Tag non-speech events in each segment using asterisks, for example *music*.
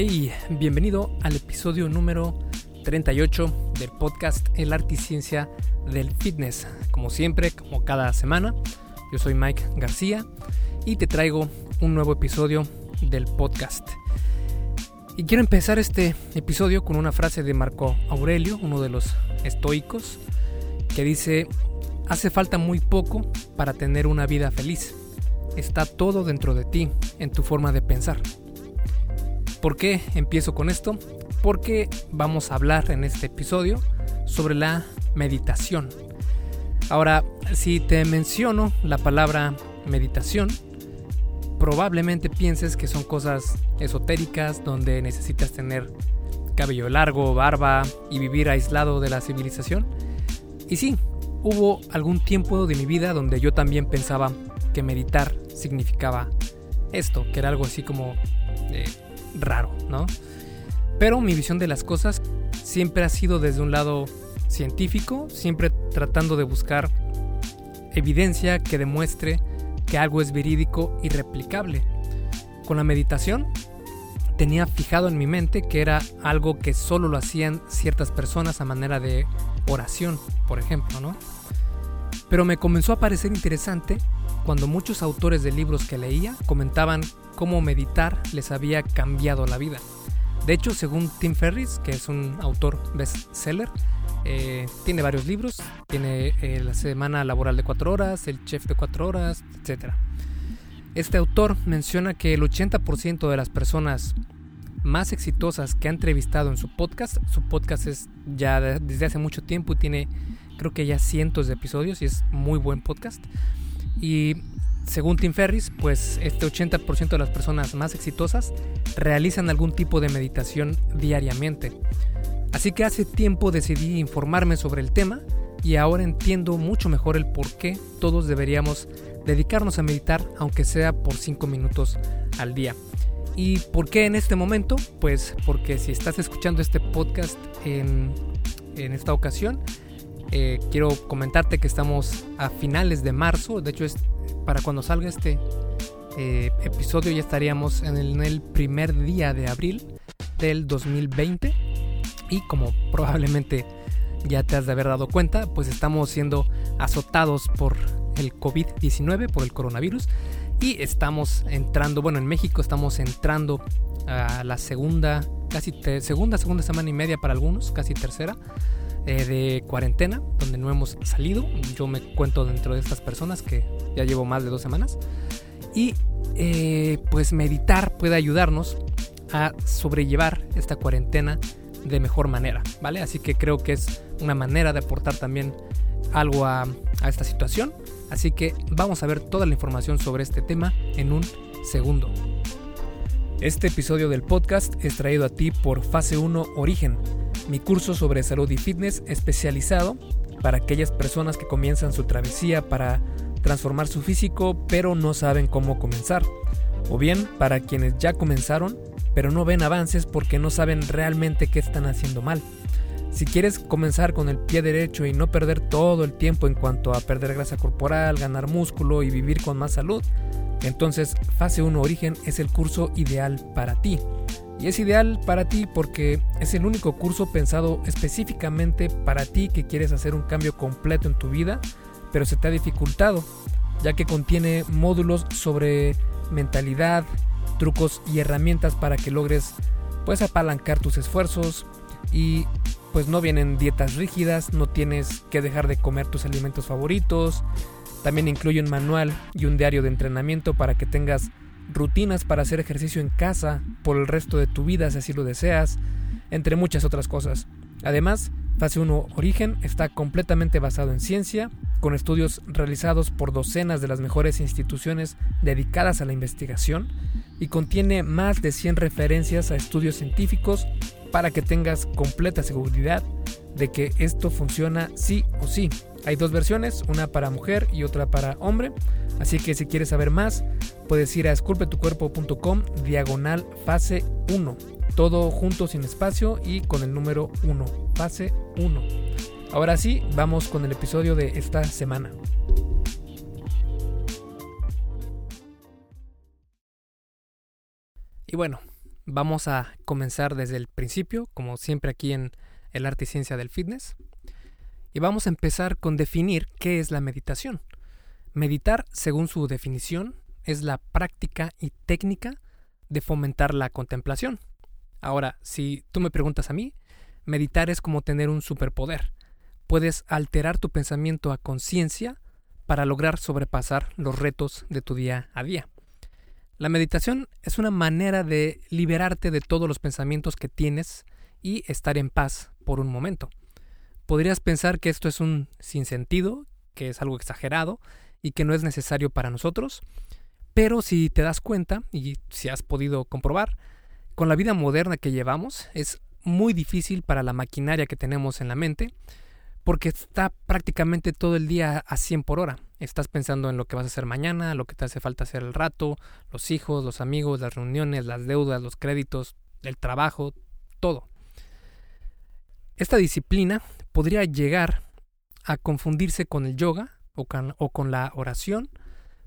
Hey, bienvenido al episodio número 38 del podcast El arte y ciencia del fitness. Como siempre, como cada semana, yo soy Mike García y te traigo un nuevo episodio del podcast. Y quiero empezar este episodio con una frase de Marco Aurelio, uno de los estoicos, que dice, hace falta muy poco para tener una vida feliz. Está todo dentro de ti, en tu forma de pensar. ¿Por qué empiezo con esto? Porque vamos a hablar en este episodio sobre la meditación. Ahora, si te menciono la palabra meditación, probablemente pienses que son cosas esotéricas donde necesitas tener cabello largo, barba y vivir aislado de la civilización. Y sí, hubo algún tiempo de mi vida donde yo también pensaba que meditar significaba esto, que era algo así como eh, raro, ¿no? Pero mi visión de las cosas siempre ha sido desde un lado científico, siempre tratando de buscar evidencia que demuestre que algo es verídico y replicable. Con la meditación tenía fijado en mi mente que era algo que solo lo hacían ciertas personas a manera de oración, por ejemplo, ¿no? Pero me comenzó a parecer interesante cuando muchos autores de libros que leía comentaban cómo meditar les había cambiado la vida. De hecho, según Tim Ferriss, que es un autor bestseller, eh, tiene varios libros, tiene eh, La Semana Laboral de 4 Horas, El Chef de 4 Horas, etc. Este autor menciona que el 80% de las personas más exitosas que ha entrevistado en su podcast, su podcast es ya desde hace mucho tiempo y tiene creo que ya cientos de episodios y es muy buen podcast. Y según Tim Ferris, pues este 80% de las personas más exitosas realizan algún tipo de meditación diariamente. Así que hace tiempo decidí informarme sobre el tema y ahora entiendo mucho mejor el por qué todos deberíamos dedicarnos a meditar aunque sea por 5 minutos al día. ¿Y por qué en este momento? Pues porque si estás escuchando este podcast en, en esta ocasión, eh, quiero comentarte que estamos a finales de marzo, de hecho es para cuando salga este eh, episodio ya estaríamos en el, primer día de abril del 2020 y como probablemente ya te has de haber dado cuenta, pues estamos siendo azotados por el COVID-19, por el coronavirus y estamos entrando, bueno, en México estamos entrando a la segunda, casi segunda, segunda semana y media para algunos, casi tercera eh, de cuarentena, donde no hemos salido. Yo me cuento dentro de estas personas que ya llevo más de dos semanas. Y eh, pues meditar puede ayudarnos a sobrellevar esta cuarentena de mejor manera, ¿vale? Así que creo que es una manera de aportar también algo a, a esta situación. Así que vamos a ver toda la información sobre este tema en un segundo. Este episodio del podcast es traído a ti por Fase 1 Origen mi curso sobre salud y fitness especializado para aquellas personas que comienzan su travesía para transformar su físico pero no saben cómo comenzar. O bien para quienes ya comenzaron pero no ven avances porque no saben realmente qué están haciendo mal. Si quieres comenzar con el pie derecho y no perder todo el tiempo en cuanto a perder grasa corporal, ganar músculo y vivir con más salud, entonces Fase 1 Origen es el curso ideal para ti. Y es ideal para ti porque es el único curso pensado específicamente para ti que quieres hacer un cambio completo en tu vida, pero se te ha dificultado, ya que contiene módulos sobre mentalidad, trucos y herramientas para que logres pues apalancar tus esfuerzos y pues no vienen dietas rígidas, no tienes que dejar de comer tus alimentos favoritos. También incluye un manual y un diario de entrenamiento para que tengas rutinas para hacer ejercicio en casa por el resto de tu vida si así lo deseas, entre muchas otras cosas. Además, Fase 1 Origen está completamente basado en ciencia, con estudios realizados por docenas de las mejores instituciones dedicadas a la investigación y contiene más de 100 referencias a estudios científicos para que tengas completa seguridad de que esto funciona sí o sí. Hay dos versiones, una para mujer y otra para hombre, así que si quieres saber más, puedes ir a esculpetucuerpo.com diagonal fase 1. Todo junto sin espacio y con el número 1, fase 1. Ahora sí, vamos con el episodio de esta semana. Y bueno, vamos a comenzar desde el principio, como siempre aquí en el arte y ciencia del fitness. Y vamos a empezar con definir qué es la meditación. Meditar, según su definición, es la práctica y técnica de fomentar la contemplación. Ahora, si tú me preguntas a mí, meditar es como tener un superpoder. Puedes alterar tu pensamiento a conciencia para lograr sobrepasar los retos de tu día a día. La meditación es una manera de liberarte de todos los pensamientos que tienes y estar en paz por un momento. Podrías pensar que esto es un sinsentido, que es algo exagerado y que no es necesario para nosotros, pero si te das cuenta y si has podido comprobar, con la vida moderna que llevamos es muy difícil para la maquinaria que tenemos en la mente porque está prácticamente todo el día a 100 por hora. Estás pensando en lo que vas a hacer mañana, lo que te hace falta hacer el rato, los hijos, los amigos, las reuniones, las deudas, los créditos, el trabajo, todo. Esta disciplina podría llegar a confundirse con el yoga o con, la oración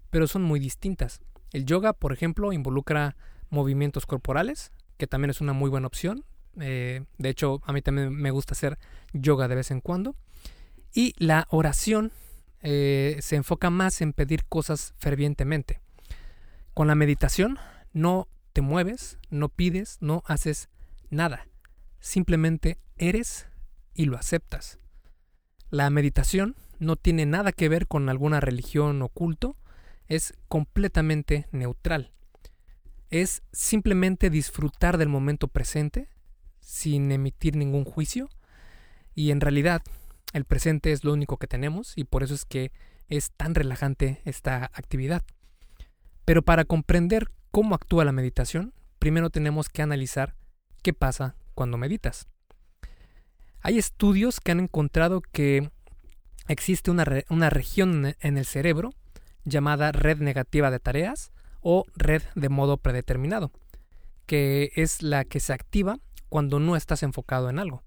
pero son muy distintas. El yoga, por ejemplo, involucra movimientos corporales, que también es una muy buena opción. Eh, de hecho, a mí también me gusta hacer yoga de vez en cuando. Y la oración eh, se enfoca más en pedir cosas fervientemente. Con la meditación no te mueves, no pides, no haces nada. Simplemente eres y lo aceptas. La meditación no tiene nada que ver con alguna religión o culto, es completamente neutral. Es simplemente disfrutar del momento presente sin emitir ningún juicio y en realidad el presente es lo único que tenemos y por eso es que es tan relajante esta actividad. Pero para comprender cómo actúa la meditación, primero tenemos que analizar qué pasa cuando meditas. Hay estudios que han encontrado que existe una, una región en el cerebro llamada red negativa de tareas o red de modo predeterminado, que es la que se activa cuando no estás enfocado en algo.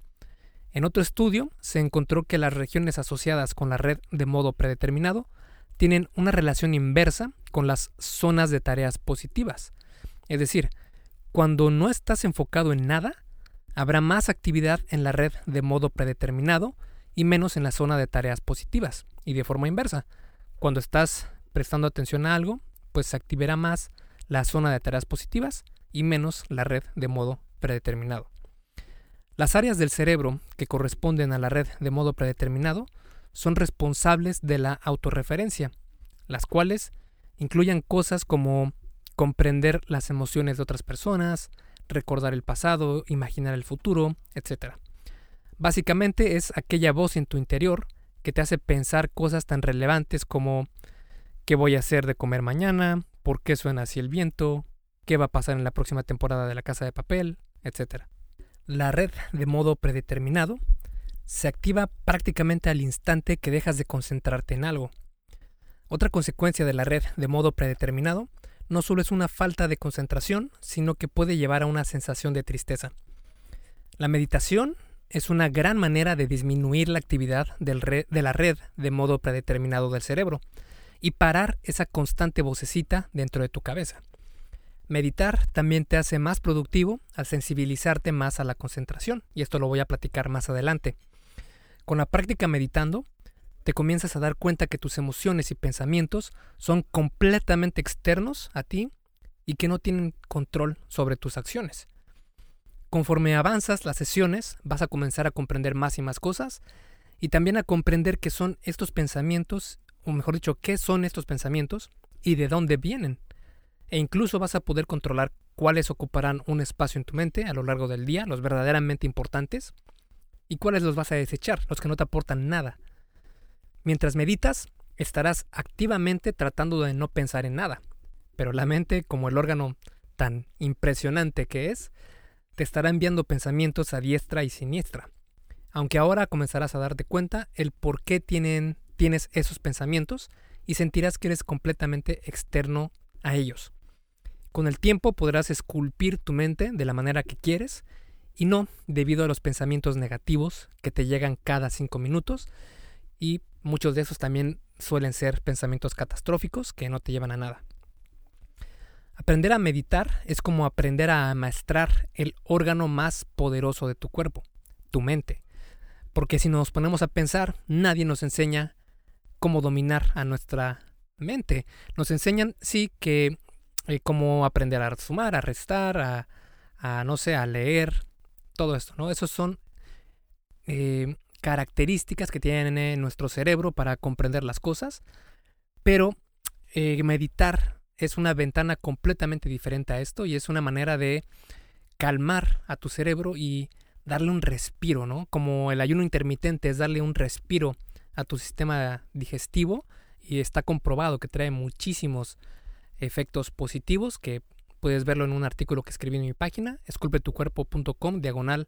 En otro estudio se encontró que las regiones asociadas con la red de modo predeterminado tienen una relación inversa con las zonas de tareas positivas. Es decir, cuando no estás enfocado en nada, habrá más actividad en la red de modo predeterminado y menos en la zona de tareas positivas. Y de forma inversa, cuando estás prestando atención a algo, pues se activará más la zona de tareas positivas y menos la red de modo predeterminado. Las áreas del cerebro que corresponden a la red de modo predeterminado son responsables de la autorreferencia, las cuales incluyen cosas como comprender las emociones de otras personas, recordar el pasado, imaginar el futuro, etc. Básicamente es aquella voz en tu interior que te hace pensar cosas tan relevantes como qué voy a hacer de comer mañana, por qué suena así el viento, qué va a pasar en la próxima temporada de la casa de papel, etc. La red de modo predeterminado se activa prácticamente al instante que dejas de concentrarte en algo. Otra consecuencia de la red de modo predeterminado no solo es una falta de concentración, sino que puede llevar a una sensación de tristeza. La meditación es una gran manera de disminuir la actividad de la red de modo predeterminado del cerebro, y parar esa constante vocecita dentro de tu cabeza. Meditar también te hace más productivo al sensibilizarte más a la concentración, y esto lo voy a platicar más adelante. Con la práctica meditando, te comienzas a dar cuenta que tus emociones y pensamientos son completamente externos a ti y que no tienen control sobre tus acciones. Conforme avanzas las sesiones, vas a comenzar a comprender más y más cosas y también a comprender que son estos pensamientos o mejor dicho, qué son estos pensamientos y de dónde vienen. E incluso vas a poder controlar cuáles ocuparán un espacio en tu mente a lo largo del día, los verdaderamente importantes, y cuáles los vas a desechar, los que no te aportan nada. Mientras meditas, estarás activamente tratando de no pensar en nada, pero la mente, como el órgano tan impresionante que es, te estará enviando pensamientos a diestra y siniestra. Aunque ahora comenzarás a darte cuenta el por qué tienes esos pensamientos y sentirás que eres completamente externo a ellos. Con el tiempo podrás esculpir tu mente de la manera que quieres y no debido a los pensamientos negativos que te llegan cada cinco minutos y muchos de esos también suelen ser pensamientos catastróficos que no te llevan a nada. Aprender a meditar es como aprender a amaestrar el órgano más poderoso de tu cuerpo, tu mente. Porque si nos ponemos a pensar, nadie nos enseña cómo dominar a nuestra mente. Nos enseñan, sí, que eh, cómo aprender a sumar, a restar, a, a, no sé, a leer, todo esto, ¿no? Esos son eh, características que tiene nuestro cerebro para comprender las cosas, pero eh, meditar es una ventana completamente diferente a esto y es una manera de calmar a tu cerebro y darle un respiro, ¿no? Como el ayuno intermitente es darle un respiro a tu sistema digestivo y está comprobado que trae muchísimos efectos positivos que puedes verlo en un artículo que escribí en mi página, esculpetucuerpo.com, diagonal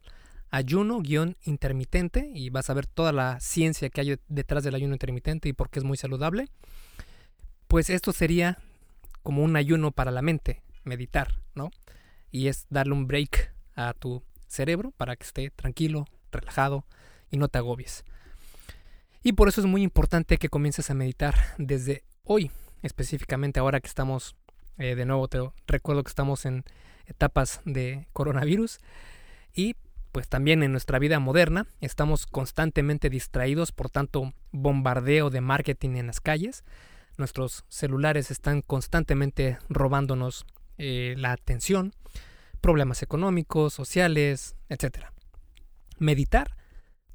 ayuno-intermitente y vas a ver toda la ciencia que hay detrás del ayuno intermitente y por qué es muy saludable. Pues esto sería como un ayuno para la mente, meditar, ¿no? Y es darle un break a tu cerebro para que esté tranquilo, relajado y no te agobies. Y por eso es muy importante que comiences a meditar desde hoy, específicamente ahora que estamos, eh, de nuevo te recuerdo que estamos en etapas de coronavirus y pues también en nuestra vida moderna estamos constantemente distraídos por tanto bombardeo de marketing en las calles Nuestros celulares están constantemente robándonos eh, la atención, problemas económicos, sociales, etc. Meditar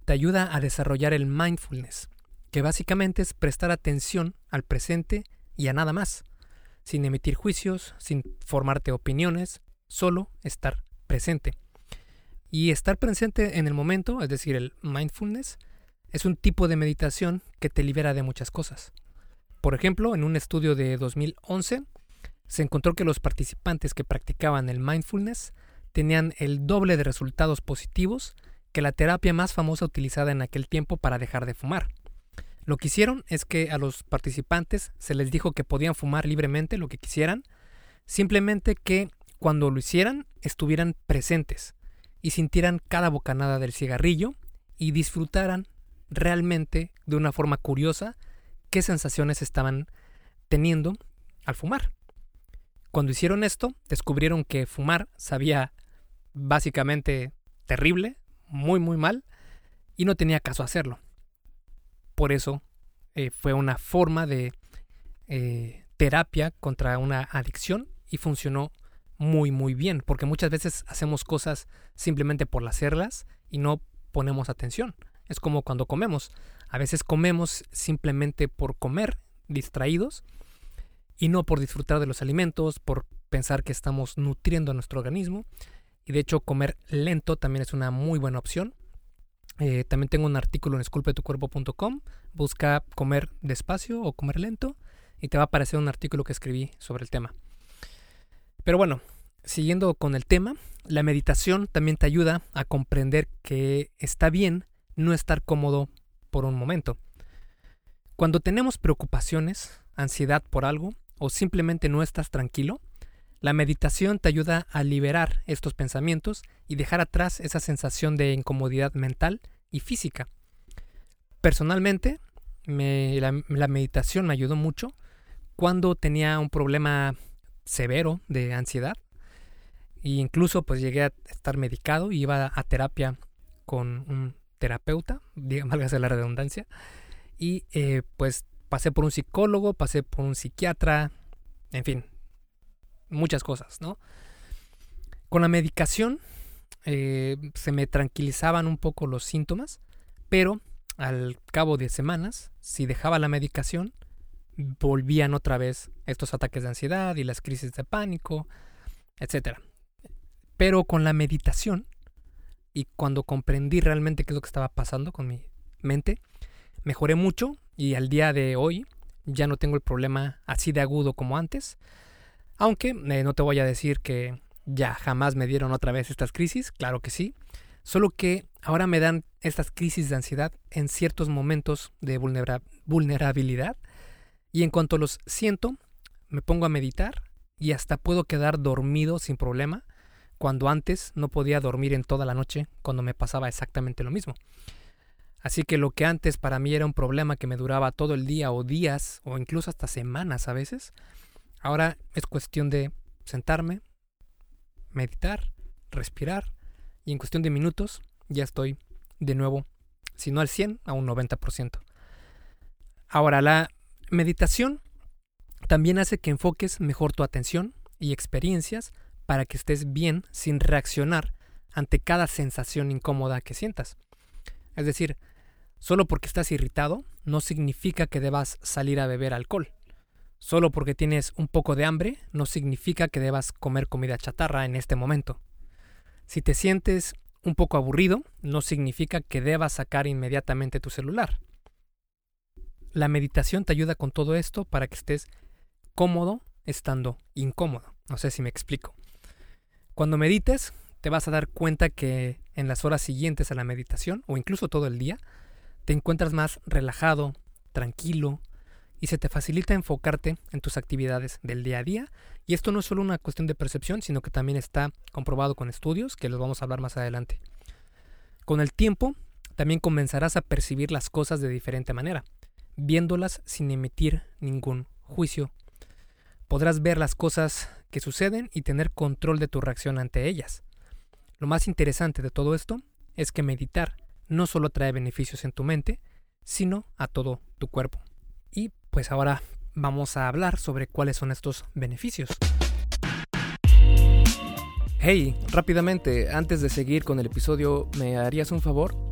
te ayuda a desarrollar el mindfulness, que básicamente es prestar atención al presente y a nada más, sin emitir juicios, sin formarte opiniones, solo estar presente. Y estar presente en el momento, es decir, el mindfulness, es un tipo de meditación que te libera de muchas cosas. Por ejemplo, en un estudio de 2011 se encontró que los participantes que practicaban el mindfulness tenían el doble de resultados positivos que la terapia más famosa utilizada en aquel tiempo para dejar de fumar. Lo que hicieron es que a los participantes se les dijo que podían fumar libremente lo que quisieran, simplemente que cuando lo hicieran estuvieran presentes y sintieran cada bocanada del cigarrillo y disfrutaran realmente de una forma curiosa qué sensaciones estaban teniendo al fumar. Cuando hicieron esto, descubrieron que fumar sabía básicamente terrible, muy muy mal, y no tenía caso hacerlo. Por eso eh, fue una forma de eh, terapia contra una adicción y funcionó muy muy bien, porque muchas veces hacemos cosas simplemente por hacerlas y no ponemos atención. Es como cuando comemos. A veces comemos simplemente por comer, distraídos, y no por disfrutar de los alimentos, por pensar que estamos nutriendo a nuestro organismo. Y de hecho comer lento también es una muy buena opción. Eh, también tengo un artículo en esculpetucuerpo.com. Busca comer despacio o comer lento y te va a aparecer un artículo que escribí sobre el tema. Pero bueno, siguiendo con el tema, la meditación también te ayuda a comprender que está bien no estar cómodo por un momento. Cuando tenemos preocupaciones, ansiedad por algo o simplemente no estás tranquilo, la meditación te ayuda a liberar estos pensamientos y dejar atrás esa sensación de incomodidad mental y física. Personalmente, la, la, meditación me ayudó mucho cuando tenía un problema severo de ansiedad. E incluso pues llegué a estar medicado y iba a terapia con un terapeuta, *laughs* válgase la redundancia, y eh, pues pasé por un psicólogo, pasé por un psiquiatra, en fin, muchas cosas, ¿no? Con la medicación eh, se me tranquilizaban un poco los síntomas, pero al cabo de semanas, si dejaba la medicación, volvían otra vez estos ataques de ansiedad y las crisis de pánico, etc. Pero con la meditación y cuando comprendí realmente qué es lo que estaba pasando con mi mente, mejoré mucho y al día de hoy ya no tengo el problema así de agudo como antes. Aunque eh, no te voy a decir que ya jamás me dieron otra vez estas crisis, claro que sí. Solo que ahora me dan estas crisis de ansiedad en ciertos momentos de vulnerabilidad. Y en cuanto los siento, me pongo a meditar y hasta puedo quedar dormido sin problema cuando antes no podía dormir en toda la noche cuando me pasaba exactamente lo mismo. Así que lo que antes para mí era un problema que me duraba todo el día o días o incluso hasta semanas a veces, ahora es cuestión de sentarme, meditar, respirar y en cuestión de minutos ya estoy de nuevo, si no al 100, a un 90%. Ahora, la meditación también hace que enfoques mejor tu atención y experiencias para que estés bien sin reaccionar ante cada sensación incómoda que sientas. Es decir, solo porque estás irritado no significa que debas salir a beber alcohol. Solo porque tienes un poco de hambre no significa que debas comer comida chatarra en este momento. Si te sientes un poco aburrido, no significa que debas sacar inmediatamente tu celular. La meditación te ayuda con todo esto para que estés cómodo estando incómodo. No sé si me explico. Cuando medites, te vas a dar cuenta que en las horas siguientes a la meditación, o incluso todo el día, te encuentras más relajado, tranquilo, y se te facilita enfocarte en tus actividades del día a día. Y esto no es solo una cuestión de percepción, sino que también está comprobado con estudios, que los vamos a hablar más adelante. Con el tiempo, también comenzarás a percibir las cosas de diferente manera, viéndolas sin emitir ningún juicio. Podrás ver las cosas que suceden y tener control de tu reacción ante ellas. Lo más interesante de todo esto es que meditar no solo trae beneficios en tu mente, sino a todo tu cuerpo. Y pues ahora vamos a hablar sobre cuáles son estos beneficios. Hey, rápidamente, antes de seguir con el episodio, ¿me harías un favor?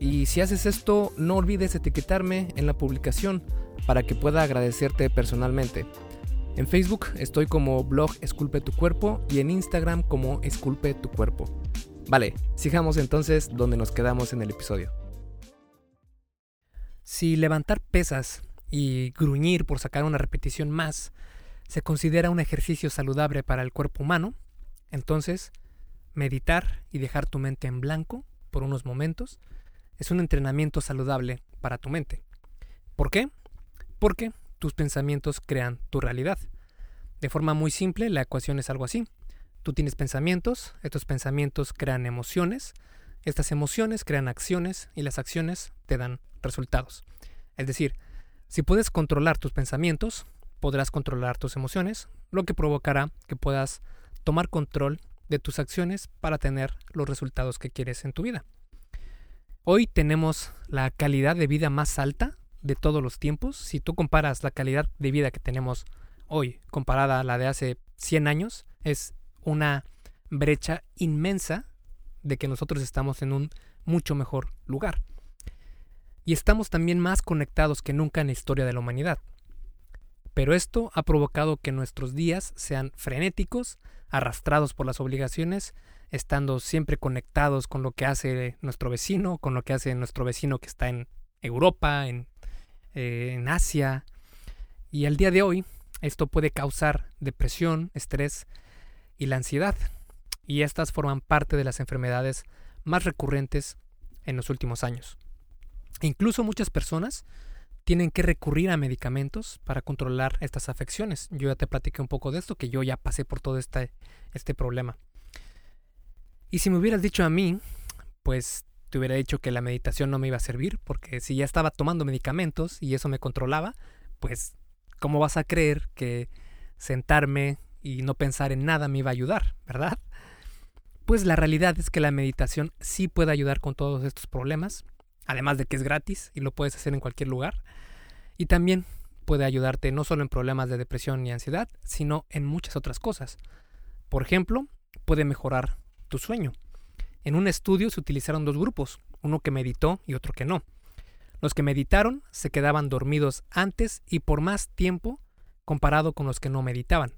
Y si haces esto, no olvides etiquetarme en la publicación para que pueda agradecerte personalmente. En Facebook estoy como blog Esculpe tu cuerpo y en Instagram como Esculpe tu cuerpo. Vale, sigamos entonces donde nos quedamos en el episodio. Si levantar pesas y gruñir por sacar una repetición más se considera un ejercicio saludable para el cuerpo humano, entonces meditar y dejar tu mente en blanco por unos momentos es un entrenamiento saludable para tu mente. ¿Por qué? Porque tus pensamientos crean tu realidad. De forma muy simple, la ecuación es algo así. Tú tienes pensamientos, estos pensamientos crean emociones, estas emociones crean acciones y las acciones te dan resultados. Es decir, si puedes controlar tus pensamientos, podrás controlar tus emociones, lo que provocará que puedas tomar control de tus acciones para tener los resultados que quieres en tu vida. Hoy tenemos la calidad de vida más alta de todos los tiempos. Si tú comparas la calidad de vida que tenemos hoy comparada a la de hace 100 años, es una brecha inmensa de que nosotros estamos en un mucho mejor lugar y estamos también más conectados que nunca en la historia de la humanidad. Pero esto ha provocado que nuestros días sean frenéticos, arrastrados por las obligaciones, estando siempre conectados con lo que hace nuestro vecino, con lo que hace nuestro vecino que está en Europa, en, eh, en Asia. Y al día de hoy, esto puede causar depresión, estrés y la ansiedad. Y estas forman parte de las enfermedades más recurrentes en los últimos años. Incluso muchas personas tienen que recurrir a medicamentos para controlar estas afecciones. Yo ya te platiqué un poco de esto, que yo ya pasé por todo este, este problema. Y si me hubieras dicho a mí, pues te hubiera dicho que la meditación no me iba a servir, porque si ya estaba tomando medicamentos y eso me controlaba, pues ¿cómo vas a creer que sentarme y no pensar en nada me iba a ayudar, verdad? Pues la realidad es que la meditación sí puede ayudar con todos estos problemas, además de que es gratis y lo puedes hacer en cualquier lugar. Y también puede ayudarte no solo en problemas de depresión y ansiedad, sino en muchas otras cosas. Por ejemplo, puede mejorar tu sueño. En un estudio se utilizaron dos grupos, uno que meditó y otro que no. Los que meditaron se quedaban dormidos antes y por más tiempo comparado con los que no meditaban.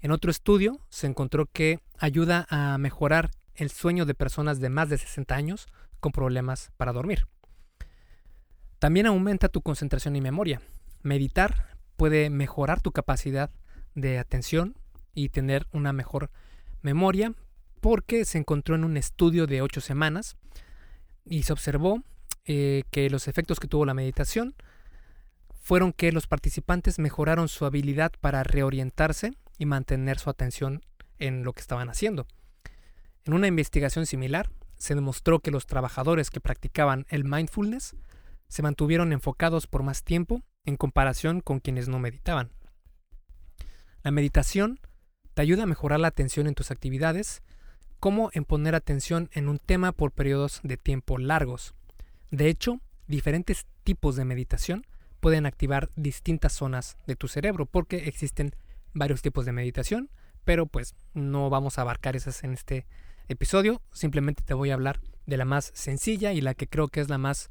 En otro estudio se encontró que ayuda a mejorar el sueño de personas de más de 60 años con problemas para dormir. También aumenta tu concentración y memoria. Meditar puede mejorar tu capacidad de atención y tener una mejor memoria porque se encontró en un estudio de ocho semanas y se observó eh, que los efectos que tuvo la meditación fueron que los participantes mejoraron su habilidad para reorientarse y mantener su atención en lo que estaban haciendo. En una investigación similar, se demostró que los trabajadores que practicaban el mindfulness se mantuvieron enfocados por más tiempo en comparación con quienes no meditaban. La meditación te ayuda a mejorar la atención en tus actividades, como en poner atención en un tema por periodos de tiempo largos. De hecho, diferentes tipos de meditación pueden activar distintas zonas de tu cerebro, porque existen varios tipos de meditación, pero pues no vamos a abarcar esas en este episodio, simplemente te voy a hablar de la más sencilla y la que creo que es la más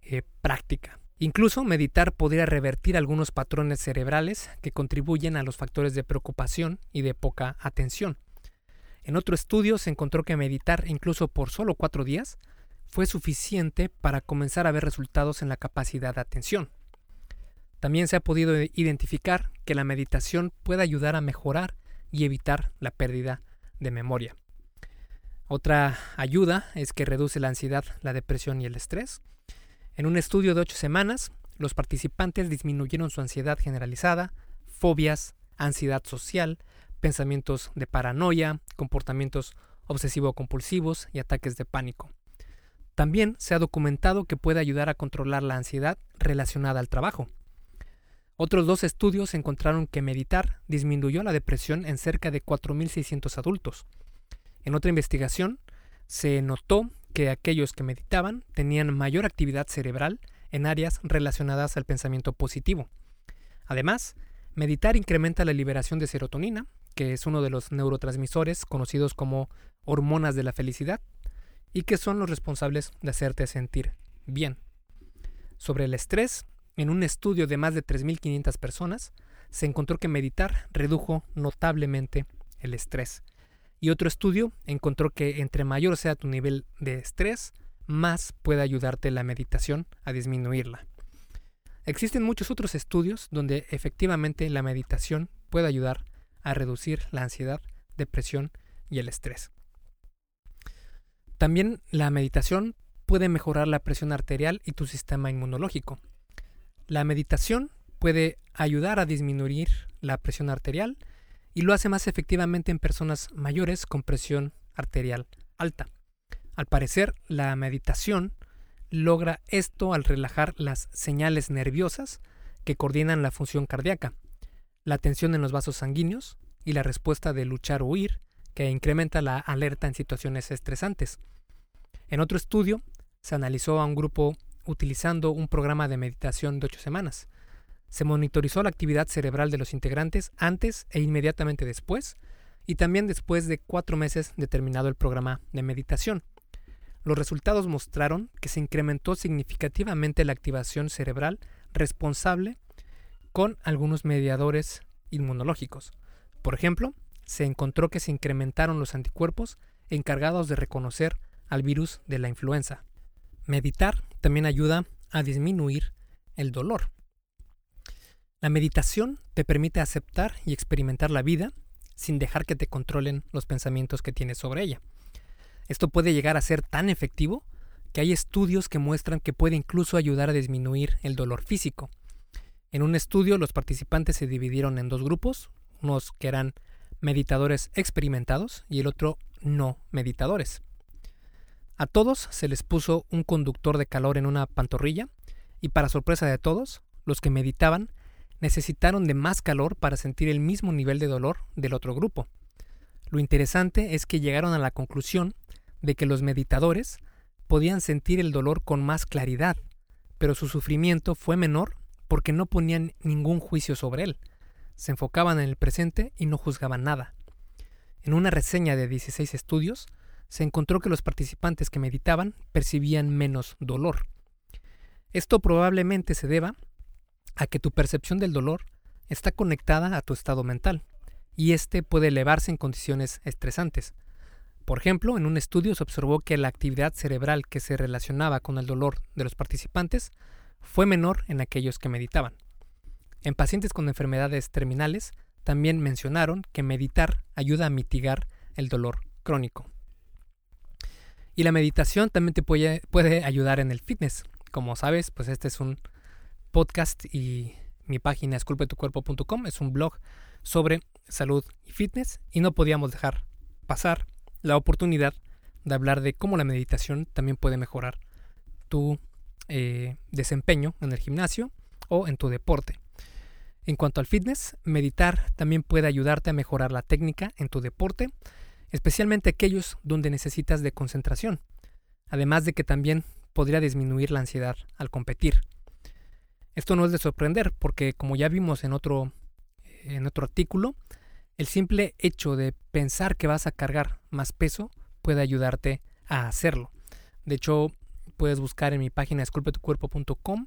eh, práctica. Incluso meditar podría revertir algunos patrones cerebrales que contribuyen a los factores de preocupación y de poca atención. En otro estudio se encontró que meditar incluso por solo cuatro días fue suficiente para comenzar a ver resultados en la capacidad de atención. También se ha podido identificar que la meditación puede ayudar a mejorar y evitar la pérdida de memoria. Otra ayuda es que reduce la ansiedad, la depresión y el estrés. En un estudio de ocho semanas, los participantes disminuyeron su ansiedad generalizada, fobias, ansiedad social, pensamientos de paranoia, comportamientos obsesivo-compulsivos y ataques de pánico. También se ha documentado que puede ayudar a controlar la ansiedad relacionada al trabajo. Otros dos estudios encontraron que meditar disminuyó la depresión en cerca de 4.600 adultos. En otra investigación, se notó que aquellos que meditaban tenían mayor actividad cerebral en áreas relacionadas al pensamiento positivo. Además, meditar incrementa la liberación de serotonina, que es uno de los neurotransmisores conocidos como hormonas de la felicidad, y que son los responsables de hacerte sentir bien. Sobre el estrés, en un estudio de más de 3.500 personas, se encontró que meditar redujo notablemente el estrés. Y otro estudio encontró que entre mayor sea tu nivel de estrés, más puede ayudarte la meditación a disminuirla. Existen muchos otros estudios donde efectivamente la meditación puede ayudar a reducir la ansiedad, depresión y el estrés. También la meditación puede mejorar la presión arterial y tu sistema inmunológico. La meditación puede ayudar a disminuir la presión arterial y lo hace más efectivamente en personas mayores con presión arterial alta. Al parecer, la meditación logra esto al relajar las señales nerviosas que coordinan la función cardíaca, la tensión en los vasos sanguíneos y la respuesta de luchar o huir, que incrementa la alerta en situaciones estresantes. En otro estudio, se analizó a un grupo utilizando un programa de meditación de ocho semanas. Se monitorizó la actividad cerebral de los integrantes antes e inmediatamente después, y también después de cuatro meses de terminado el programa de meditación. Los resultados mostraron que se incrementó significativamente la activación cerebral responsable con algunos mediadores inmunológicos. Por ejemplo, se encontró que se incrementaron los anticuerpos encargados de reconocer al virus de la influenza. Meditar también ayuda a disminuir el dolor. La meditación te permite aceptar y experimentar la vida sin dejar que te controlen los pensamientos que tienes sobre ella. Esto puede llegar a ser tan efectivo que hay estudios que muestran que puede incluso ayudar a disminuir el dolor físico. En un estudio los participantes se dividieron en dos grupos, unos que eran meditadores experimentados y el otro no meditadores. A todos se les puso un conductor de calor en una pantorrilla y para sorpresa de todos, los que meditaban necesitaron de más calor para sentir el mismo nivel de dolor del otro grupo. Lo interesante es que llegaron a la conclusión de que los meditadores podían sentir el dolor con más claridad, pero su sufrimiento fue menor porque no ponían ningún juicio sobre él, se enfocaban en el presente y no juzgaban nada. En una reseña de 16 estudios, se encontró que los participantes que meditaban percibían menos dolor. Esto probablemente se deba a que tu percepción del dolor está conectada a tu estado mental, y este puede elevarse en condiciones estresantes. Por ejemplo, en un estudio se observó que la actividad cerebral que se relacionaba con el dolor de los participantes fue menor en aquellos que meditaban. En pacientes con enfermedades terminales, también mencionaron que meditar ayuda a mitigar el dolor crónico. Y la meditación también te puede, ayudar en el fitness. Como sabes, pues este es un podcast y mi página esculpetucuerpo.com es un blog sobre salud y fitness y no podíamos dejar pasar la oportunidad de hablar de cómo la meditación también puede mejorar tu eh, desempeño en el gimnasio o en tu deporte. En cuanto al fitness, meditar también puede ayudarte a mejorar la técnica en tu deporte, especialmente aquellos donde necesitas de concentración, además de que también podría disminuir la ansiedad al competir. Esto no es de sorprender porque como ya vimos en otro, en otro artículo, el simple hecho de pensar que vas a cargar más peso puede ayudarte a hacerlo. De hecho, puedes buscar en mi página esculpetucuerpo.com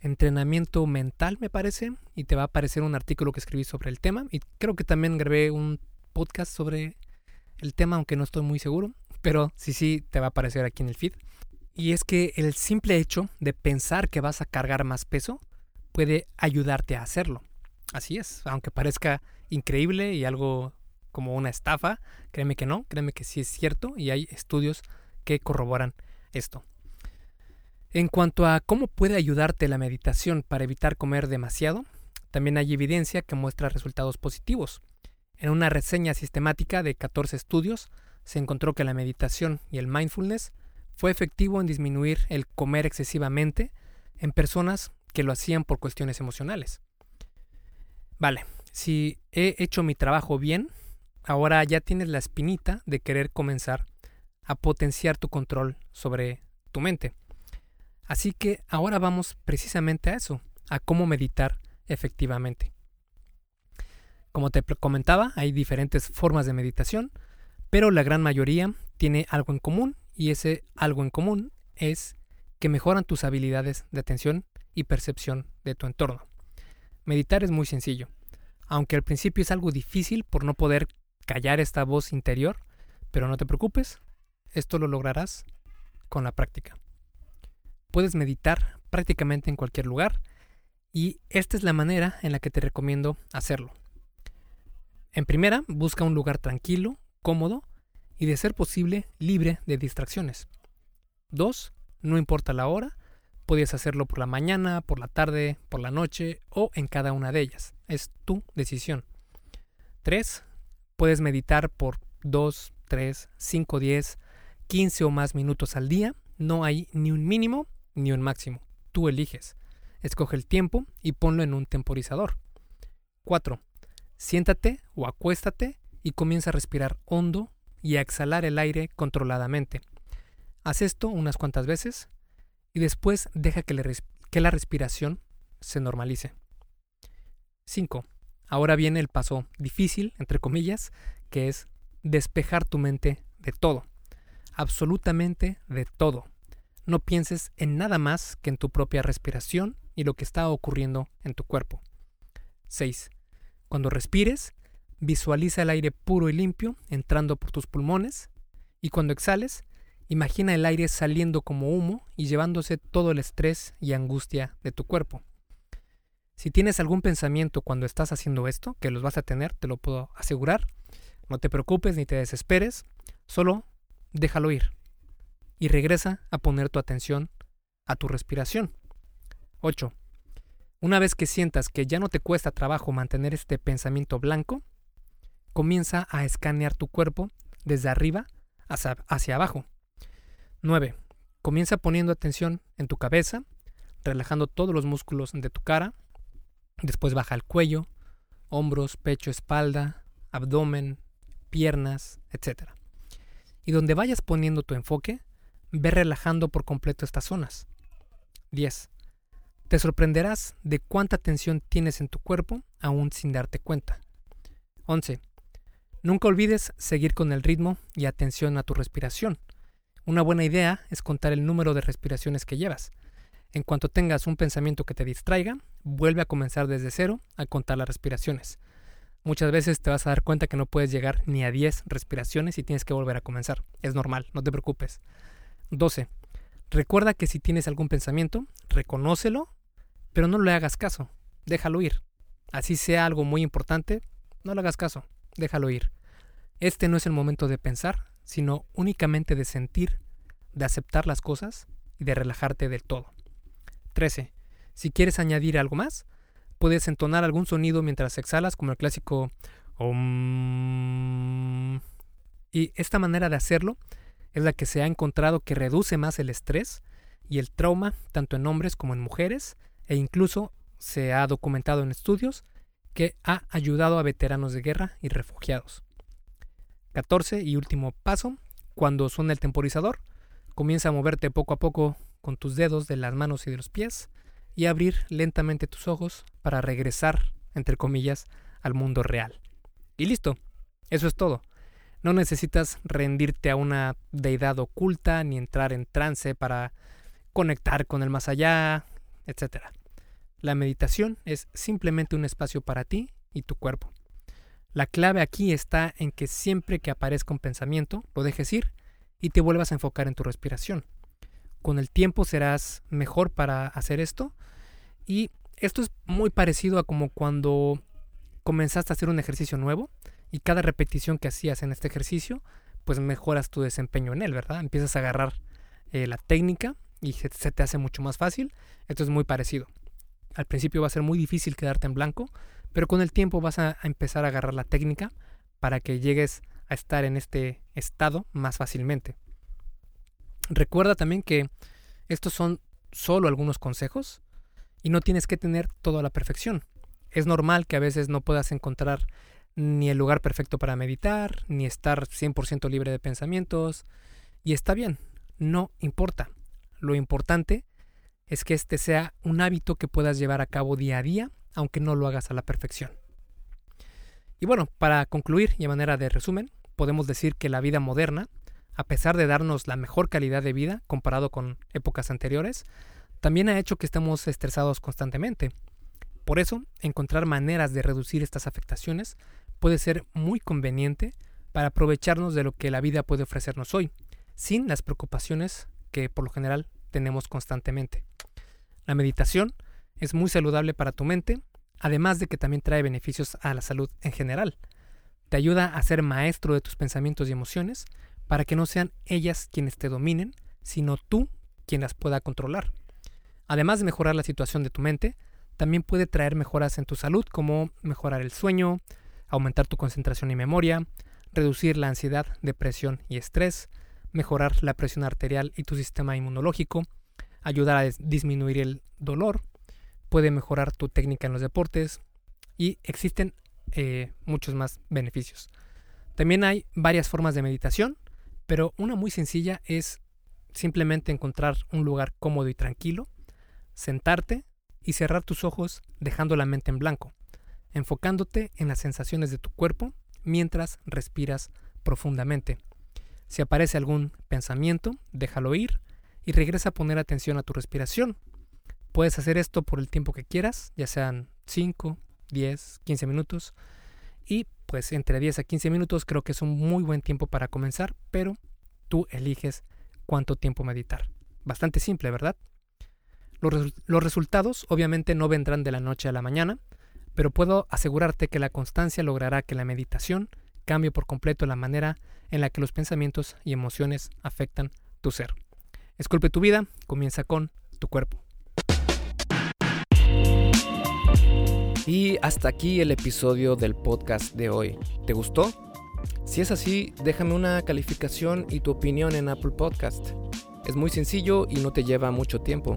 entrenamiento mental, me parece, y te va a aparecer un artículo que escribí sobre el tema. Y creo que también grabé un podcast sobre el tema, aunque no estoy muy seguro, pero sí, sí, te va a aparecer aquí en el feed. Y es que el simple hecho de pensar que vas a cargar más peso puede ayudarte a hacerlo. Así es, aunque parezca increíble y algo como una estafa, créeme que no, créeme que sí es cierto y hay estudios que corroboran esto. En cuanto a cómo puede ayudarte la meditación para evitar comer demasiado, también hay evidencia que muestra resultados positivos. En una reseña sistemática de 14 estudios, se encontró que la meditación y el mindfulness fue efectivo en disminuir el comer excesivamente en personas que lo hacían por cuestiones emocionales. Vale, si he hecho mi trabajo bien, ahora ya tienes la espinita de querer comenzar a potenciar tu control sobre tu mente. Así que ahora vamos precisamente a eso, a cómo meditar efectivamente. Como te comentaba, hay diferentes formas de meditación, pero la gran mayoría tiene algo en común y ese algo en común es que mejoran tus habilidades de atención y percepción de tu entorno. Meditar es muy sencillo, aunque al principio es algo difícil por no poder callar esta voz interior, pero no te preocupes, esto lo lograrás con la práctica. Puedes meditar prácticamente en cualquier lugar y esta es la manera en la que te recomiendo hacerlo. En primera, busca un lugar tranquilo, cómodo y de ser posible libre de distracciones. 2. No importa la hora, puedes hacerlo por la mañana, por la tarde, por la noche o en cada una de ellas. Es tu decisión. 3. Puedes meditar por 2, 3, 5, 10, 15 o más minutos al día. No hay ni un mínimo ni un máximo. Tú eliges. Escoge el tiempo y ponlo en un temporizador. 4. Siéntate o acuéstate y comienza a respirar hondo y a exhalar el aire controladamente. Haz esto unas cuantas veces y después deja que, la respiración se normalice. 5. Ahora viene el paso difícil, entre comillas, que es despejar tu mente de todo. Absolutamente de todo. No pienses en nada más que en tu propia respiración y lo que está ocurriendo en tu cuerpo. 6. Cuando respires, Visualiza el aire puro y limpio entrando por tus pulmones y cuando exhales, imagina el aire saliendo como humo y llevándose todo el estrés y angustia de tu cuerpo. Si tienes algún pensamiento cuando estás haciendo esto, que los vas a tener, te lo puedo asegurar, no te preocupes ni te desesperes, solo déjalo ir y regresa a poner tu atención a tu respiración. 8. Una vez que sientas que ya no te cuesta trabajo mantener este pensamiento blanco, comienza a escanear tu cuerpo desde arriba hacia, abajo. 9. Comienza poniendo atención en tu cabeza, relajando todos los músculos de tu cara. Después baja el cuello, hombros, pecho, espalda, abdomen, piernas, etc. Y donde vayas poniendo tu enfoque, ve relajando por completo estas zonas. 10. Te sorprenderás de cuánta tensión tienes en tu cuerpo aún sin darte cuenta. 11. Nunca olvides seguir con el ritmo y atención a tu respiración. Una buena idea es contar el número de respiraciones que llevas. En cuanto tengas un pensamiento que te distraiga, vuelve a comenzar desde cero a contar las respiraciones. Muchas veces te vas a dar cuenta que no puedes llegar ni a 10 respiraciones y tienes que volver a comenzar. Es normal, no te preocupes. 12. Recuerda que si tienes algún pensamiento, reconócelo, pero no le hagas caso. Déjalo ir. así sea algo muy importante, no le hagas caso, déjalo ir. Este no es el momento de pensar, sino únicamente de sentir, de aceptar las cosas y de relajarte del todo. 13. Si quieres añadir algo más, puedes entonar algún sonido mientras exhalas, como el clásico Y esta manera de hacerlo es la que se ha encontrado que reduce más el estrés y el trauma tanto en hombres como en mujeres e incluso se ha documentado en estudios que ha ayudado a veteranos de guerra y refugiados. 14 y último paso, cuando suena el temporizador, comienza a moverte poco a poco con tus dedos de las manos y de los pies y abrir lentamente tus ojos para regresar, entre comillas, al mundo real. Y listo, eso es todo. No necesitas rendirte a una deidad oculta ni entrar en trance para conectar con el más allá, etc. La meditación es simplemente un espacio para ti y tu cuerpo. La clave aquí está en que siempre que aparezca un pensamiento, lo dejes ir y te vuelvas a enfocar en tu respiración. Con el tiempo serás mejor para hacer esto y esto es muy parecido a como cuando comenzaste a hacer un ejercicio nuevo y cada repetición que hacías en este ejercicio, pues mejoras tu desempeño en él, ¿verdad? Empiezas a agarrar eh, la técnica y se, te hace mucho más fácil. Esto es muy parecido. Al principio va a ser muy difícil quedarte en blanco, pero con el tiempo vas a, a empezar a agarrar la técnica para que llegues a estar en este estado más fácilmente. Recuerda también que estos son solo algunos consejos y no tienes que tener todo a la perfección. Es normal que a veces no puedas encontrar ni el lugar perfecto para meditar, ni estar 100% libre de pensamientos. Y está bien, no importa. Lo importante es que este sea un hábito que puedas llevar a cabo día a día, aunque no lo hagas a la perfección. Y bueno, para concluir y a manera de resumen, podemos decir que la vida moderna, a pesar de darnos la mejor calidad de vida comparado con épocas anteriores, también ha hecho que estemos estresados constantemente. Por eso, encontrar maneras de reducir estas afectaciones puede ser muy conveniente para aprovecharnos de lo que la vida puede ofrecernos hoy, sin las preocupaciones que por lo general tenemos constantemente. La meditación es muy saludable para tu mente, además de que también trae beneficios a la salud en general. Te ayuda a ser maestro de tus pensamientos y emociones para que no sean ellas quienes te dominen, sino tú quien las pueda controlar. Además de mejorar la situación de tu mente, también puede traer mejoras en tu salud como mejorar el sueño, aumentar tu concentración y memoria, reducir la ansiedad, depresión y estrés, mejorar la presión arterial y tu sistema inmunológico, ayudar a disminuir el dolor, puede mejorar tu técnica en los deportes y existen eh, muchos más beneficios. También hay varias formas de meditación, pero una muy sencilla es simplemente encontrar un lugar cómodo y tranquilo, sentarte y cerrar tus ojos dejando la mente en blanco enfocándote en las sensaciones de tu cuerpo mientras respiras profundamente. Si aparece algún pensamiento, déjalo ir y regresa a poner atención a tu respiración. Puedes hacer esto por el tiempo que quieras, ya sean 5, 10, 15 minutos. Y pues entre 10 a 15 minutos creo que es un muy buen tiempo para comenzar, pero tú eliges cuánto tiempo meditar. Bastante simple, ¿verdad? Los, los resultados obviamente no vendrán de la noche a la mañana, pero puedo asegurarte que la constancia logrará que la meditación cambie por completo la manera en la que los pensamientos y emociones afectan tu ser. Esculpe tu vida, comienza con tu cuerpo. Y hasta aquí el episodio del podcast de hoy. ¿Te gustó? Si es así, déjame una calificación y tu opinión en Apple Podcast. Es muy sencillo y no te lleva mucho tiempo.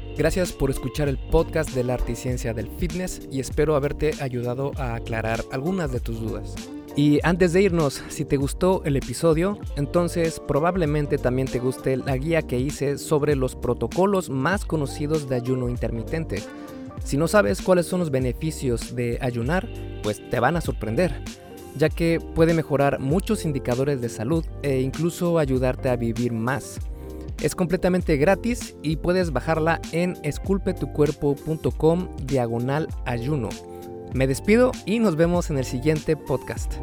Gracias por escuchar el podcast de la arte y ciencia del fitness y espero haberte ayudado a aclarar algunas de tus dudas. Y antes de irnos, si te gustó el episodio, entonces probablemente también te guste la guía que hice sobre los protocolos más conocidos de ayuno intermitente. Si no sabes cuáles son los beneficios de ayunar, pues te van a sorprender. ya que puede mejorar muchos indicadores de salud e incluso ayudarte a vivir más. Es completamente gratis y puedes bajarla en esculpetucuerpo.com diagonal ayuno. Me despido y nos vemos en el siguiente podcast.